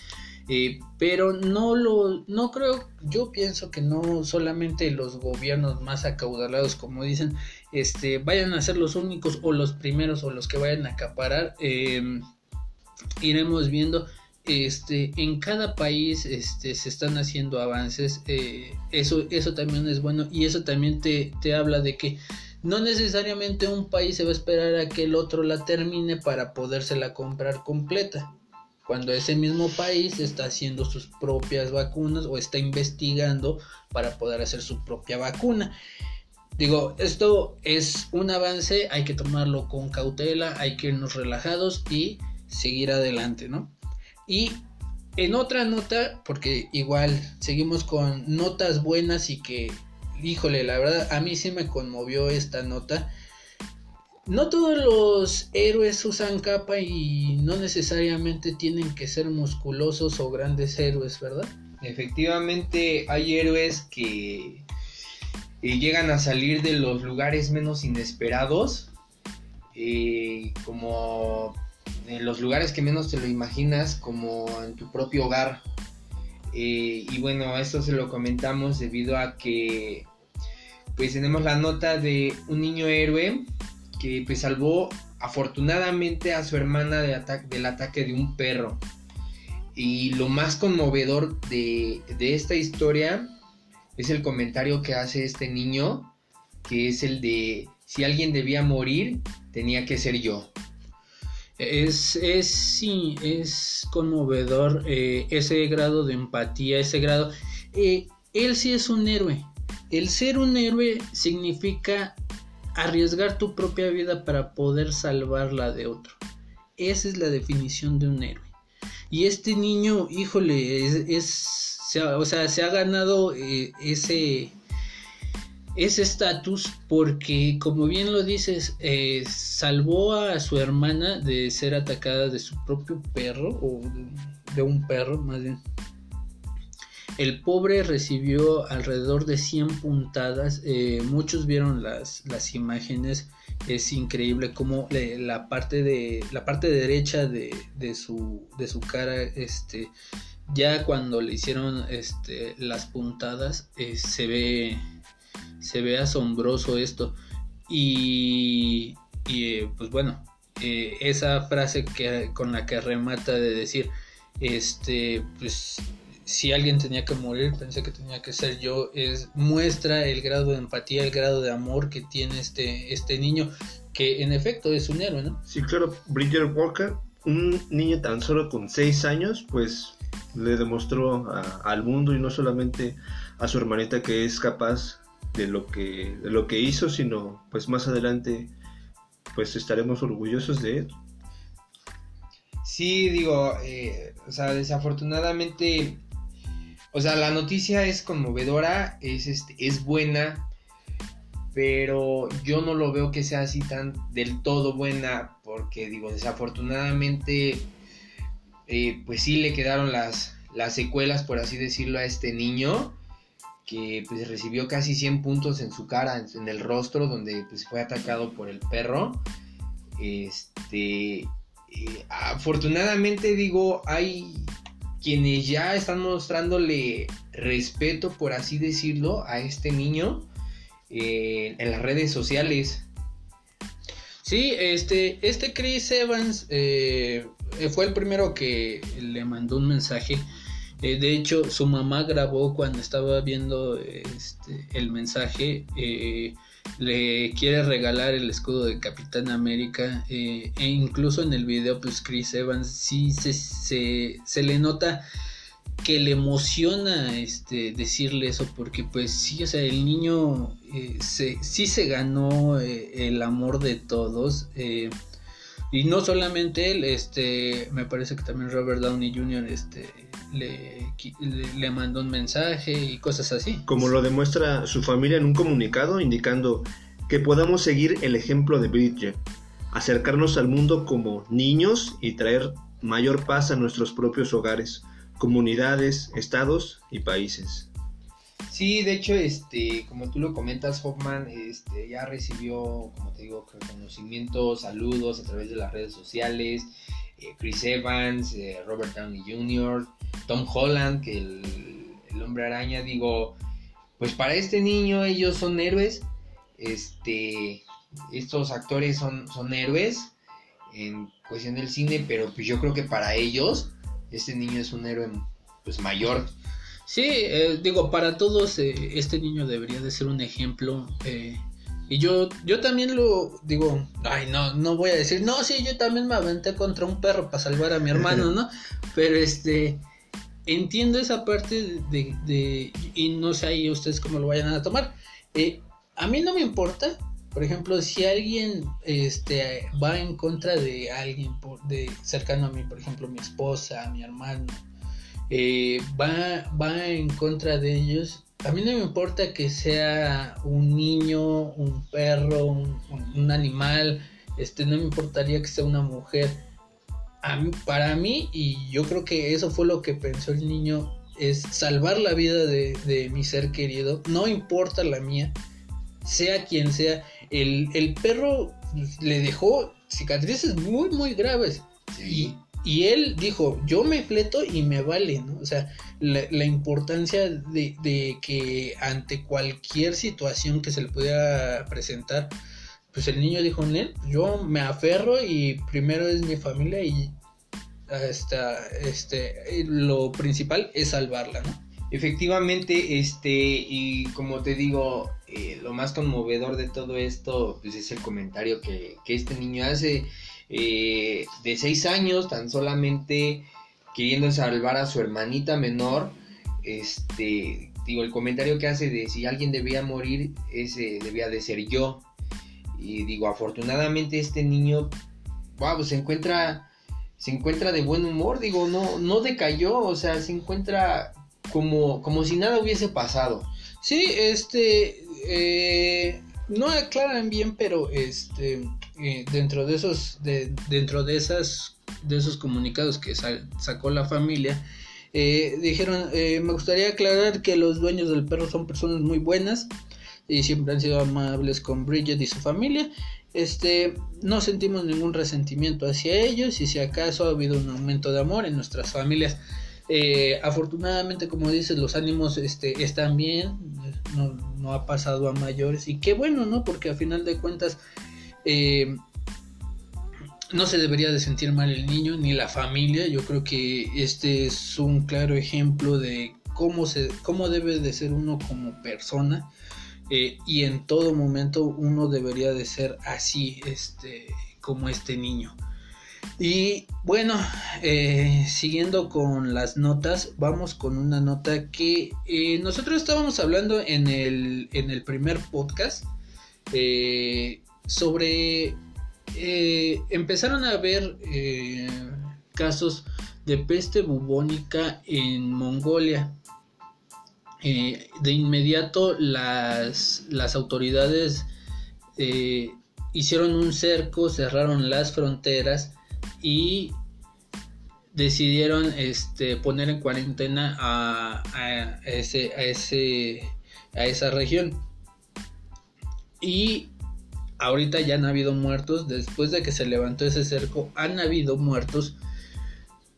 Eh, pero no lo no creo yo pienso que no solamente los gobiernos más acaudalados como dicen este vayan a ser los únicos o los primeros o los que vayan a acaparar em, iremos viendo este en cada país este se están haciendo avances eh, eso eso también es bueno y eso también te, te habla de que no necesariamente un país se va a esperar a que el otro la termine para podérsela comprar completa. Cuando ese mismo país está haciendo sus propias vacunas o está investigando para poder hacer su propia vacuna. Digo, esto es un avance, hay que tomarlo con cautela, hay que irnos relajados y seguir adelante, ¿no? Y en otra nota, porque igual seguimos con notas buenas y que híjole, la verdad, a mí sí me conmovió esta nota. No todos los héroes usan capa y no necesariamente tienen que ser musculosos o grandes héroes, ¿verdad? Efectivamente, hay héroes que eh, llegan a salir de los lugares menos inesperados, eh, como en los lugares que menos te lo imaginas, como en tu propio hogar. Eh, y bueno, esto se lo comentamos debido a que pues tenemos la nota de un niño héroe que pues salvó afortunadamente a su hermana del ataque de un perro. Y lo más conmovedor de, de esta historia es el comentario que hace este niño, que es el de si alguien debía morir, tenía que ser yo. Es, es, sí, es conmovedor eh, ese grado de empatía, ese grado... Eh, él sí es un héroe. El ser un héroe significa arriesgar tu propia vida para poder salvar la de otro. Esa es la definición de un héroe. Y este niño, híjole, es, o sea, se ha ganado eh, ese ese estatus porque, como bien lo dices, eh, salvó a su hermana de ser atacada de su propio perro, o de, un perro más bien. El pobre recibió alrededor de 100 puntadas. Eh, muchos vieron las, las, imágenes. Es increíble cómo la, parte de, la parte derecha de, de, su, de su cara este, ya cuando le hicieron este, las puntadas eh, se ve se ve asombroso esto. Y, eh, pues bueno, eh, esa frase que, con la que remata de decir, este, pues si alguien tenía que morir, pensé que tenía que ser yo, es, muestra el grado de empatía, el grado de amor que tiene este, este niño, que en efecto es un héroe, ¿no? Sí, claro, Bridger Walker, un niño tan solo con 6 años, pues le demostró al mundo y no solamente a su hermanita que es capaz de lo que, de lo que hizo, sino pues más adelante pues estaremos orgullosos de él. Sí, digo, eh, o sea, desafortunadamente, o sea, la noticia es conmovedora, es, este, es buena, pero yo no lo veo que sea así tan del todo buena, porque digo, desafortunadamente, eh, pues sí le quedaron las, las secuelas, por así decirlo, a este niño que pues recibió casi 100 puntos en su cara, en, el rostro, donde pues fue atacado por el perro. Este, eh, afortunadamente digo, hay quienes ya están mostrándole respeto, por así decirlo, a este niño eh, en las redes sociales. Sí, este, este Chris Evans eh, fue el primero que le mandó un mensaje eh, de hecho, su mamá grabó cuando estaba viendo este, el mensaje. Eh, le quiere regalar el escudo de Capitán América. Eh, e incluso en el video, pues Chris Evans sí se, se, le nota que le emociona este, decirle eso. Porque, pues sí, o sea, el niño se, sí se ganó el amor de todos. y no solamente él, este, me parece que también Robert Downey Jr. Este, le, le, mandó un mensaje y cosas así. Como lo demuestra su familia en un comunicado indicando que podamos seguir el ejemplo de Bridget, acercarnos al mundo como niños y traer mayor paz a nuestros propios hogares, comunidades, estados y países. Sí, de hecho, este, como tú lo comentas, Hoffman, este, ya recibió, como te digo, reconocimientos, saludos a través de las redes sociales. Eh, Chris Evans, eh, Robert Downey Jr., Tom Holland, que el, hombre araña, digo, pues para este niño ellos son héroes, este, estos actores son, son héroes en cuestión del cine, pero pues yo creo que para ellos este niño es un héroe pues mayor. Sí, eh, digo, para todos este niño debería de ser un ejemplo y yo, yo también lo digo, ay, no, no voy a decir, no, sí, yo también me aventé contra un perro para salvar a mi hermano, ¿no? Pero este, entiendo esa parte de, de y no sé ahí ustedes cómo lo vayan a tomar. Eh, a mí no me importa, por ejemplo, si alguien este, va en contra de alguien por, de, cercano a mí, por ejemplo, mi esposa, mi hermano, eh, va, va en contra de ellos, a mí no me importa que sea un niño, un perro, un, animal, este, no me importaría que sea una mujer. para mí, y yo creo que eso fue lo que pensó el niño, es salvar la vida de, mi ser querido, no importa la mía, sea quien sea. El, el perro le dejó cicatrices muy, muy graves. Y, y él dijo, yo me fleto y me vale, ¿no? O sea, la, importancia de, que ante cualquier situación que se le pudiera presentar, pues el niño dijo, él, yo me aferro y primero es mi familia y hasta este lo principal es salvarla, ¿no? Efectivamente, este, y como te digo, eh, lo más conmovedor de todo esto, pues es el comentario que, que este niño hace eh, de seis años, tan solamente queriendo salvar a su hermanita menor, este, digo, el comentario que hace de si alguien debía morir, ese debía de ser yo. Y digo, afortunadamente este niño, wow, se encuentra, se encuentra de buen humor, digo, no, no decayó, o sea, se encuentra como, como si nada hubiese pasado. Sí, este, eh, no aclaran bien, pero este, eh, dentro de esos, de, dentro de esas, de esos comunicados que sacó la familia, eh, dijeron, eh, me gustaría aclarar que los dueños del perro son personas muy buenas y siempre han sido amables con Bridget y su familia. Este, no sentimos ningún resentimiento hacia ellos y si acaso ha habido un aumento de amor en nuestras familias. afortunadamente, como dices, los ánimos este, están bien, no, ha pasado a mayores y qué bueno, ¿no? Porque a final de cuentas eh, no se debería de sentir mal el niño ni la familia. Yo creo que este es un claro ejemplo de cómo, se, cómo debe de ser uno como persona. Eh, y en todo momento uno debería de ser así, este, como este niño. Y bueno, eh, siguiendo con las notas, vamos con una nota que nosotros estábamos hablando en el, en el primer podcast sobre... Eh, empezaron a haber eh, casos de peste bubónica en Mongolia. Eh, de inmediato las, las autoridades hicieron un cerco, cerraron las fronteras y decidieron este, poner en cuarentena a, a, ese, a, ese, a esa región. Y ahorita ya han habido muertos, después de que se levantó ese cerco, han habido muertos.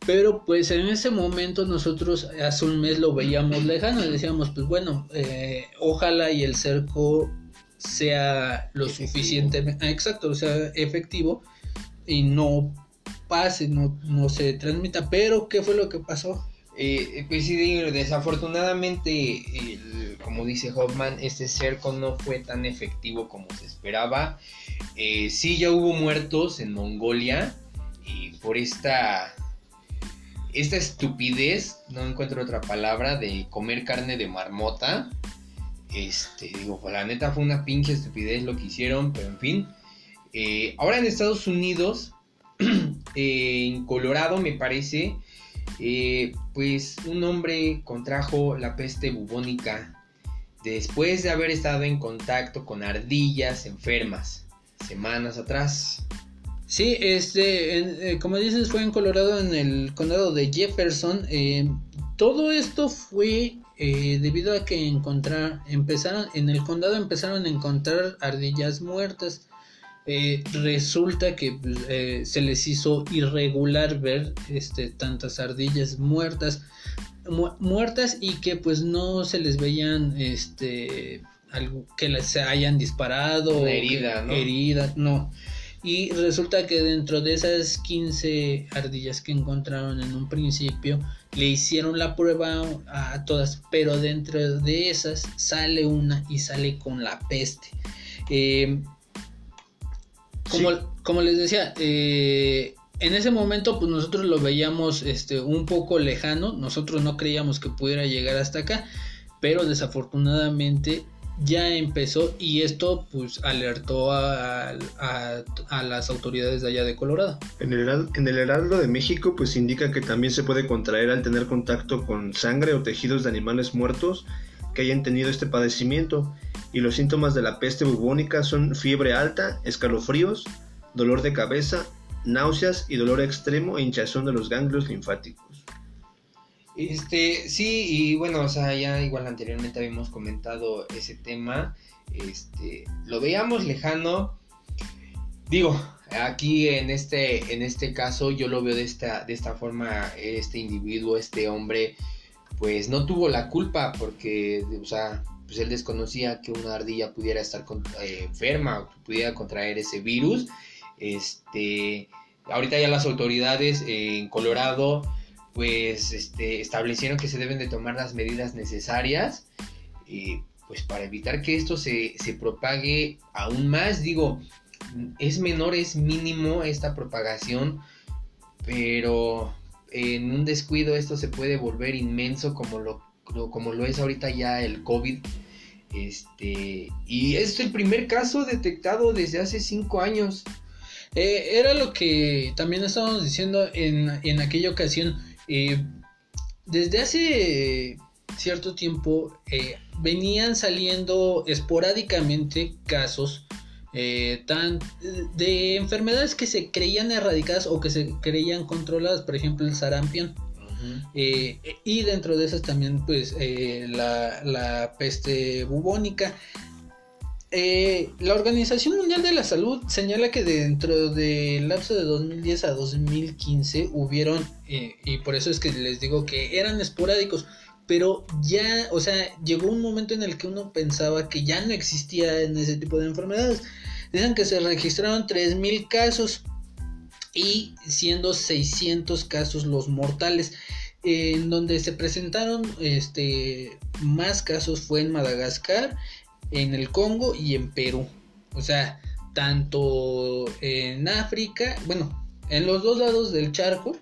Pero pues en ese momento nosotros hace un mes lo veíamos lejano y decíamos, pues bueno, eh, ojalá y el cerco sea lo suficientemente, exacto, o sea, efectivo y no pase, no, no se transmita. Pero, ¿qué fue lo que pasó? Eh, pues sí, desafortunadamente, como dice Hoffman, este cerco no fue tan efectivo como se esperaba. Eh, sí, ya hubo muertos en Mongolia por esta, esta estupidez, no encuentro otra palabra, de comer carne de marmota. Este, digo, pues la neta fue una pinche estupidez lo que hicieron, pero en fin. Eh, ahora en Estados Unidos, [clears throat] en Colorado me parece, eh, pues un hombre contrajo la peste bubónica después de haber estado en contacto con ardillas enfermas semanas atrás. Sí, este, eh, como dices, fue en Colorado, en el condado de Jefferson. Eh, todo esto fue debido a que encontrar, empezaron, en el condado empezaron a encontrar ardillas muertas. Eh, resulta que pues, eh, se les hizo irregular ver este, tantas ardillas muertas muertas y que pues no se les veían este algo que les hayan disparado herida no herida no. Y resulta que dentro de esas 15 ardillas que encontraron en un principio le hicieron la prueba a todas pero dentro de esas sale una y sale con la peste. Eh, como, les decía, eh, en ese momento pues nosotros lo veíamos este, un poco lejano, nosotros no creíamos que pudiera llegar hasta acá, pero desafortunadamente ya empezó y esto pues alertó a, las autoridades de allá de Colorado. En el, en el Heraldo de México pues indica que también se puede contraer al tener contacto con sangre o tejidos de animales muertos que hayan tenido este padecimiento y los síntomas de la peste bubónica son fiebre alta, escalofríos, dolor de cabeza, náuseas y dolor extremo e hinchazón de los ganglios linfáticos. Este, sí, y bueno, o sea, ya igual anteriormente habíamos comentado ese tema, este, lo veíamos lejano, digo, aquí en este, en este caso yo lo veo de esta, de esta forma, este individuo, este hombre, pues no tuvo la culpa porque, o sea, pues él desconocía que una ardilla pudiera estar eh, enferma o pudiera contraer ese virus. Este, ahorita ya las autoridades en Colorado pues este, establecieron que se deben de tomar las medidas necesarias eh, pues para evitar que esto se, se propague aún más. Digo, es menor, es mínimo esta propagación, pero en un descuido esto se puede volver inmenso como lo, como lo es ahorita ya el COVID. Este, y es el primer caso detectado desde hace cinco años. Eh, era lo que también estábamos diciendo en, en aquella ocasión. Eh, desde hace cierto tiempo eh, venían saliendo esporádicamente casos eh, tan, de enfermedades que se creían erradicadas o que se creían controladas, por ejemplo el sarampión. Eh, y dentro de esas también pues eh, la, peste bubónica. la Organización Mundial de la Salud señala que dentro del lapso de 2010 a 2015 hubieron, y por eso es que les digo que eran esporádicos, pero ya, o sea, llegó un momento en el que uno pensaba que ya no existía en ese tipo de enfermedades. Dicen que se registraron 3.000 casos y siendo 600 casos los mortales. En donde se presentaron este, más casos fue en Madagascar, en el Congo y en Perú. O sea, tanto en África, bueno, en los dos lados del charco,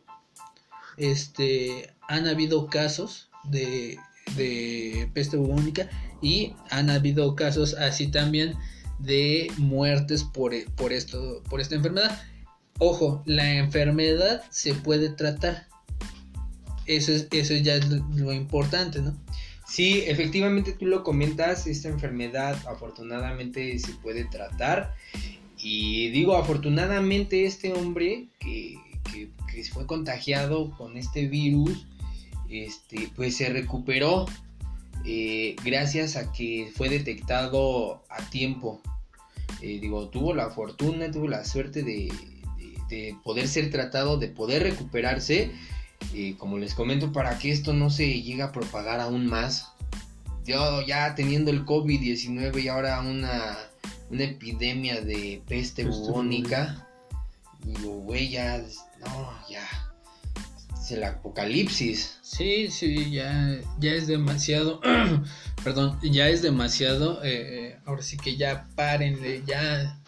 este, han habido casos de, de peste bubónica y han habido casos así también de muertes por, por, esto, por esta enfermedad. Ojo, la enfermedad se puede tratar. Eso, es, eso ya es lo importante, ¿no? Sí, efectivamente tú lo comentas, esta enfermedad afortunadamente se puede tratar. Y digo, afortunadamente este hombre que, que fue contagiado con este virus, este, pues se recuperó eh, gracias a que fue detectado a tiempo. Eh, digo, tuvo la fortuna, tuvo la suerte de, poder ser tratado, de poder recuperarse. Eh, como les comento, para que esto no se llegue a propagar aún más. Yo ya teniendo el COVID-19 y ahora una, una epidemia de peste bubónica, digo, güey, ya, no, ya, es el apocalipsis. Sí, sí, ya, ya es demasiado, [clears throat] perdón, ya es demasiado, eh, ahora sí que ya párenle, ya,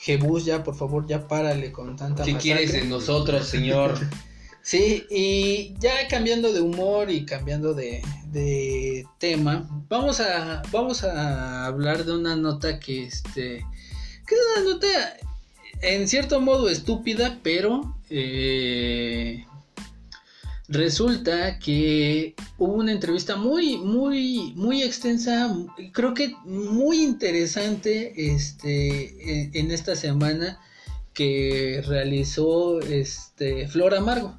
Jebus, ya, por favor, ya párale con tanta ¿Qué quieres de nosotros, señor? [laughs] sí, y ya cambiando de humor y cambiando de, de tema, vamos a, vamos a hablar de una nota que, este, que es una nota en cierto modo estúpida, pero eh, resulta que hubo una entrevista muy, muy, muy extensa, creo que muy interesante este, en, esta semana que realizó este, Flor Amargo.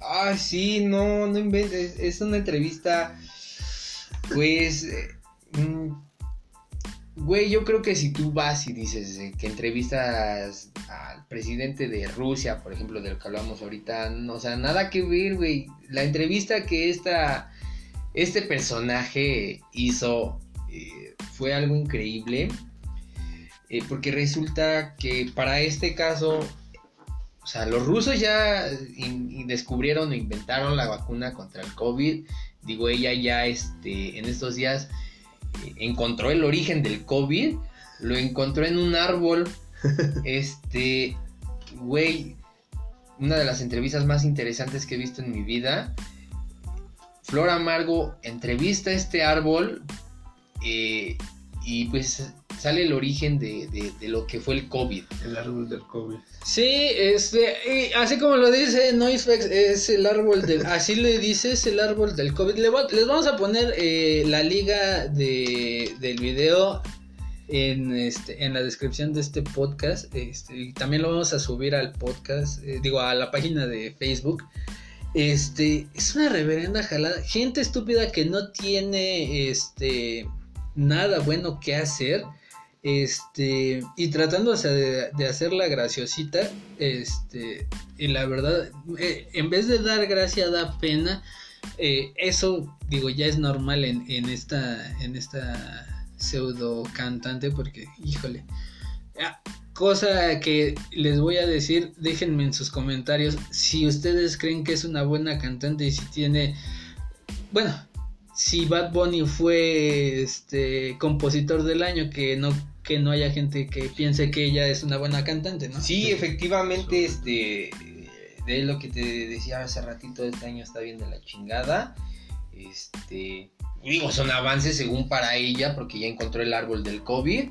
Ah, sí, no, no inventes, es una entrevista, pues... Eh, mm, Güey, yo creo que si tú vas y dices eh, que entrevistas al presidente de Rusia, por ejemplo, del que hablamos ahorita, no, o sea, nada que ver, güey. La entrevista que esta, este personaje hizo eh, fue algo increíble. Eh, porque resulta que para este caso, o sea, los rusos ya descubrieron o inventaron la vacuna contra el COVID. Digo, ella ya este, en estos días encontró el origen del COVID, lo encontró en un árbol. [laughs] Este, güey, una de las entrevistas más interesantes que he visto en mi vida. Flor Amargo entrevista a este árbol eh, y pues sale el origen de, lo que fue el COVID. El árbol del COVID. Sí, este, así como lo dice Noisefex, es el árbol del, [laughs] así le dice, es el árbol del COVID. les vamos a poner eh, la liga de, del video en, este, en la descripción de este podcast. Este, y también lo vamos a subir al podcast, eh, digo, a la página de Facebook. Este, es una reverenda jalada. Gente estúpida que no tiene, este, nada bueno que hacer este, y tratando de, hacerla graciosita, este, y la verdad, eh, en vez de dar gracia, da pena. Eh, eso, digo, ya es normal en, en, esta, en esta pseudo cantante, porque, híjole, ah, cosa que les voy a decir, déjenme en sus comentarios si ustedes creen que es una buena cantante y si tiene, bueno, si Bad Bunny fue este compositor del año, que no que no haya gente que piense que ella es una buena cantante, ¿no? Sí, efectivamente, este, de lo que te decía hace ratito, este año está bien de la chingada. Este, digo, son avances según para ella, porque ya encontró el árbol del COVID.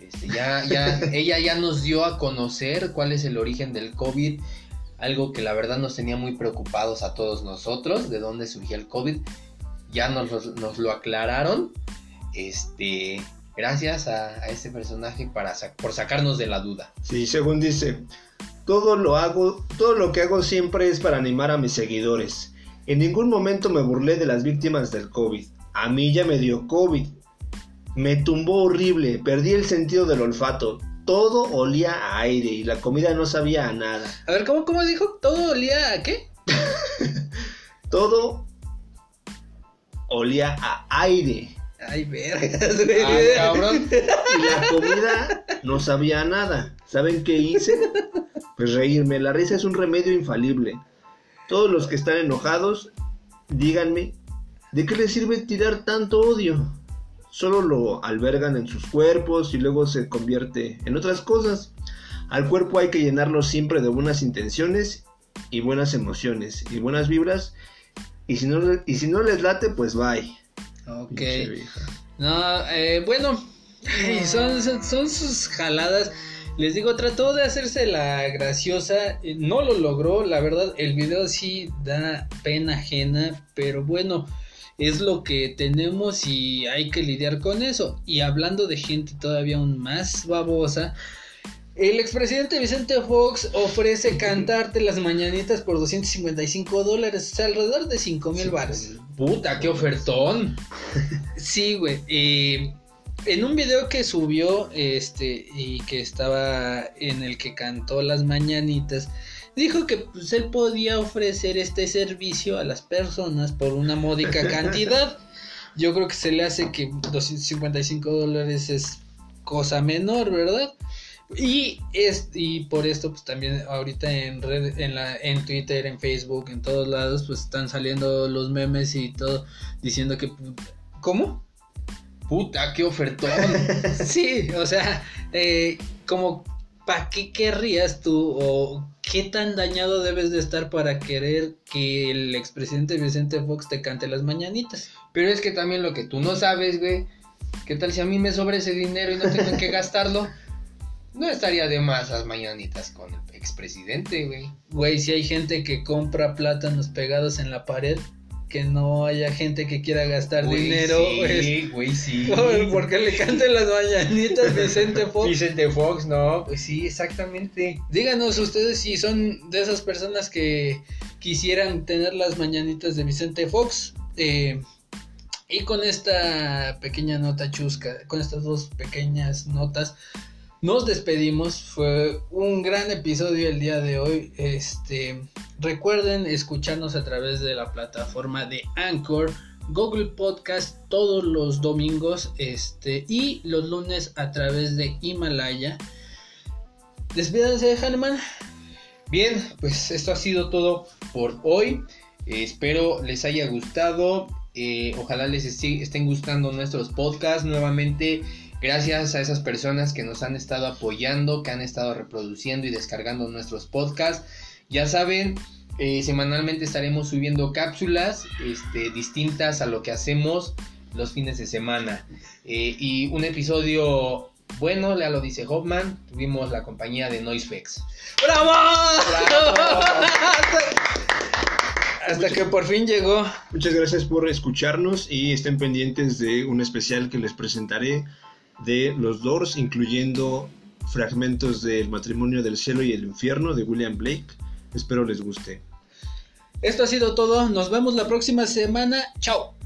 Este, ya, ya, [laughs] ella ya nos dio a conocer cuál es el origen del COVID, algo que la verdad nos tenía muy preocupados a todos nosotros, de dónde surgía el COVID. Ya nos, nos lo aclararon. Este, Gracias a, este personaje para por sacarnos de la duda. Sí, según dice, todo lo hago, todo lo que hago siempre es para animar a mis seguidores. En ningún momento me burlé de las víctimas del COVID. A mí ya me dio COVID. Me tumbó horrible, perdí el sentido del olfato. Todo olía a aire y la comida no sabía a nada. A ver, ¿cómo, cómo dijo? ¿Todo olía a qué? [laughs] todo olía a aire. Ay, vergas, [laughs] Ah, cabrón. Y la comida no sabía nada. ¿Saben qué hice? Pues reírme. La risa es un remedio infalible. Todos los que están enojados, díganme, ¿de qué les sirve tirar tanto odio? Solo lo albergan en sus cuerpos y luego se convierte en otras cosas. Al cuerpo hay que llenarlo siempre de buenas intenciones y buenas emociones y buenas vibras. Y si no, y si no les late, pues bye. Ok. No, eh, bueno, son, son, sus jaladas. Les digo, trató de hacerse la graciosa, eh, no lo logró, la verdad, el video sí da pena ajena, pero bueno, es lo que tenemos y hay que lidiar con eso. Y hablando de gente todavía aún más babosa, El expresidente Vicente Fox ofrece [laughs] cantarte las mañanitas por 255 dólares, o sea, alrededor de 5 mil baros. Puta, qué ofertón. Sí, güey. eh, en un video que subió, este, y que estaba en el que cantó las mañanitas, dijo que pues, él podía ofrecer este servicio a las personas por una módica [laughs] cantidad. Yo creo que se le hace que 255 dólares es cosa menor, ¿verdad? Y es y por esto pues también ahorita en red, en la en Twitter, en Facebook, en todos lados pues están saliendo los memes y todo diciendo que ¿cómo? Puta, qué ofertón. [laughs] Sí, o sea, eh, como ¿para qué querrías tú o qué tan dañado debes de estar para querer que el expresidente Vicente Fox te cante las mañanitas? Pero es que también lo que tú no sabes, güey. ¿Qué tal si a mí me sobra ese dinero y no tengo en qué gastarlo? [laughs] No estaría de más las mañanitas con el expresidente, güey. Güey, si hay gente que compra plátanos pegados en la pared, que no haya gente que quiera gastar Güey, dinero. Sí, güey, sí. [laughs] porque le canten las mañanitas Vicente Fox. Vicente Fox, no, pues sí, exactamente. Díganos ustedes si son de esas personas que quisieran tener las mañanitas de Vicente Fox. Eh, y con esta pequeña nota chusca, con estas dos pequeñas notas, nos despedimos. Fue un gran episodio el día de hoy. Este, recuerden escucharnos a través de la plataforma de Anchor, Google Podcast todos los domingos, este, y los lunes a través de Himalaya. Despídanse, Hanneman. Bien, pues esto ha sido todo por hoy. Espero les haya gustado. Eh, ojalá les estén gustando nuestros podcasts nuevamente. Gracias a esas personas que nos han estado apoyando, que han estado reproduciendo y descargando nuestros podcasts. Ya saben, eh, semanalmente estaremos subiendo cápsulas este, distintas a lo que hacemos los fines de semana. Eh, y un episodio bueno, ya lo dice Hoffman. Tuvimos la compañía de Noisefex. ¡Bravo! ¡Bravo! Hasta que por fin llegó. Muchas gracias por escucharnos y estén pendientes de un especial que les presentaré de los Doors, incluyendo fragmentos del matrimonio del cielo y el infierno de William Blake. Espero les guste. Esto ha sido todo. Nos vemos la próxima semana. Chao.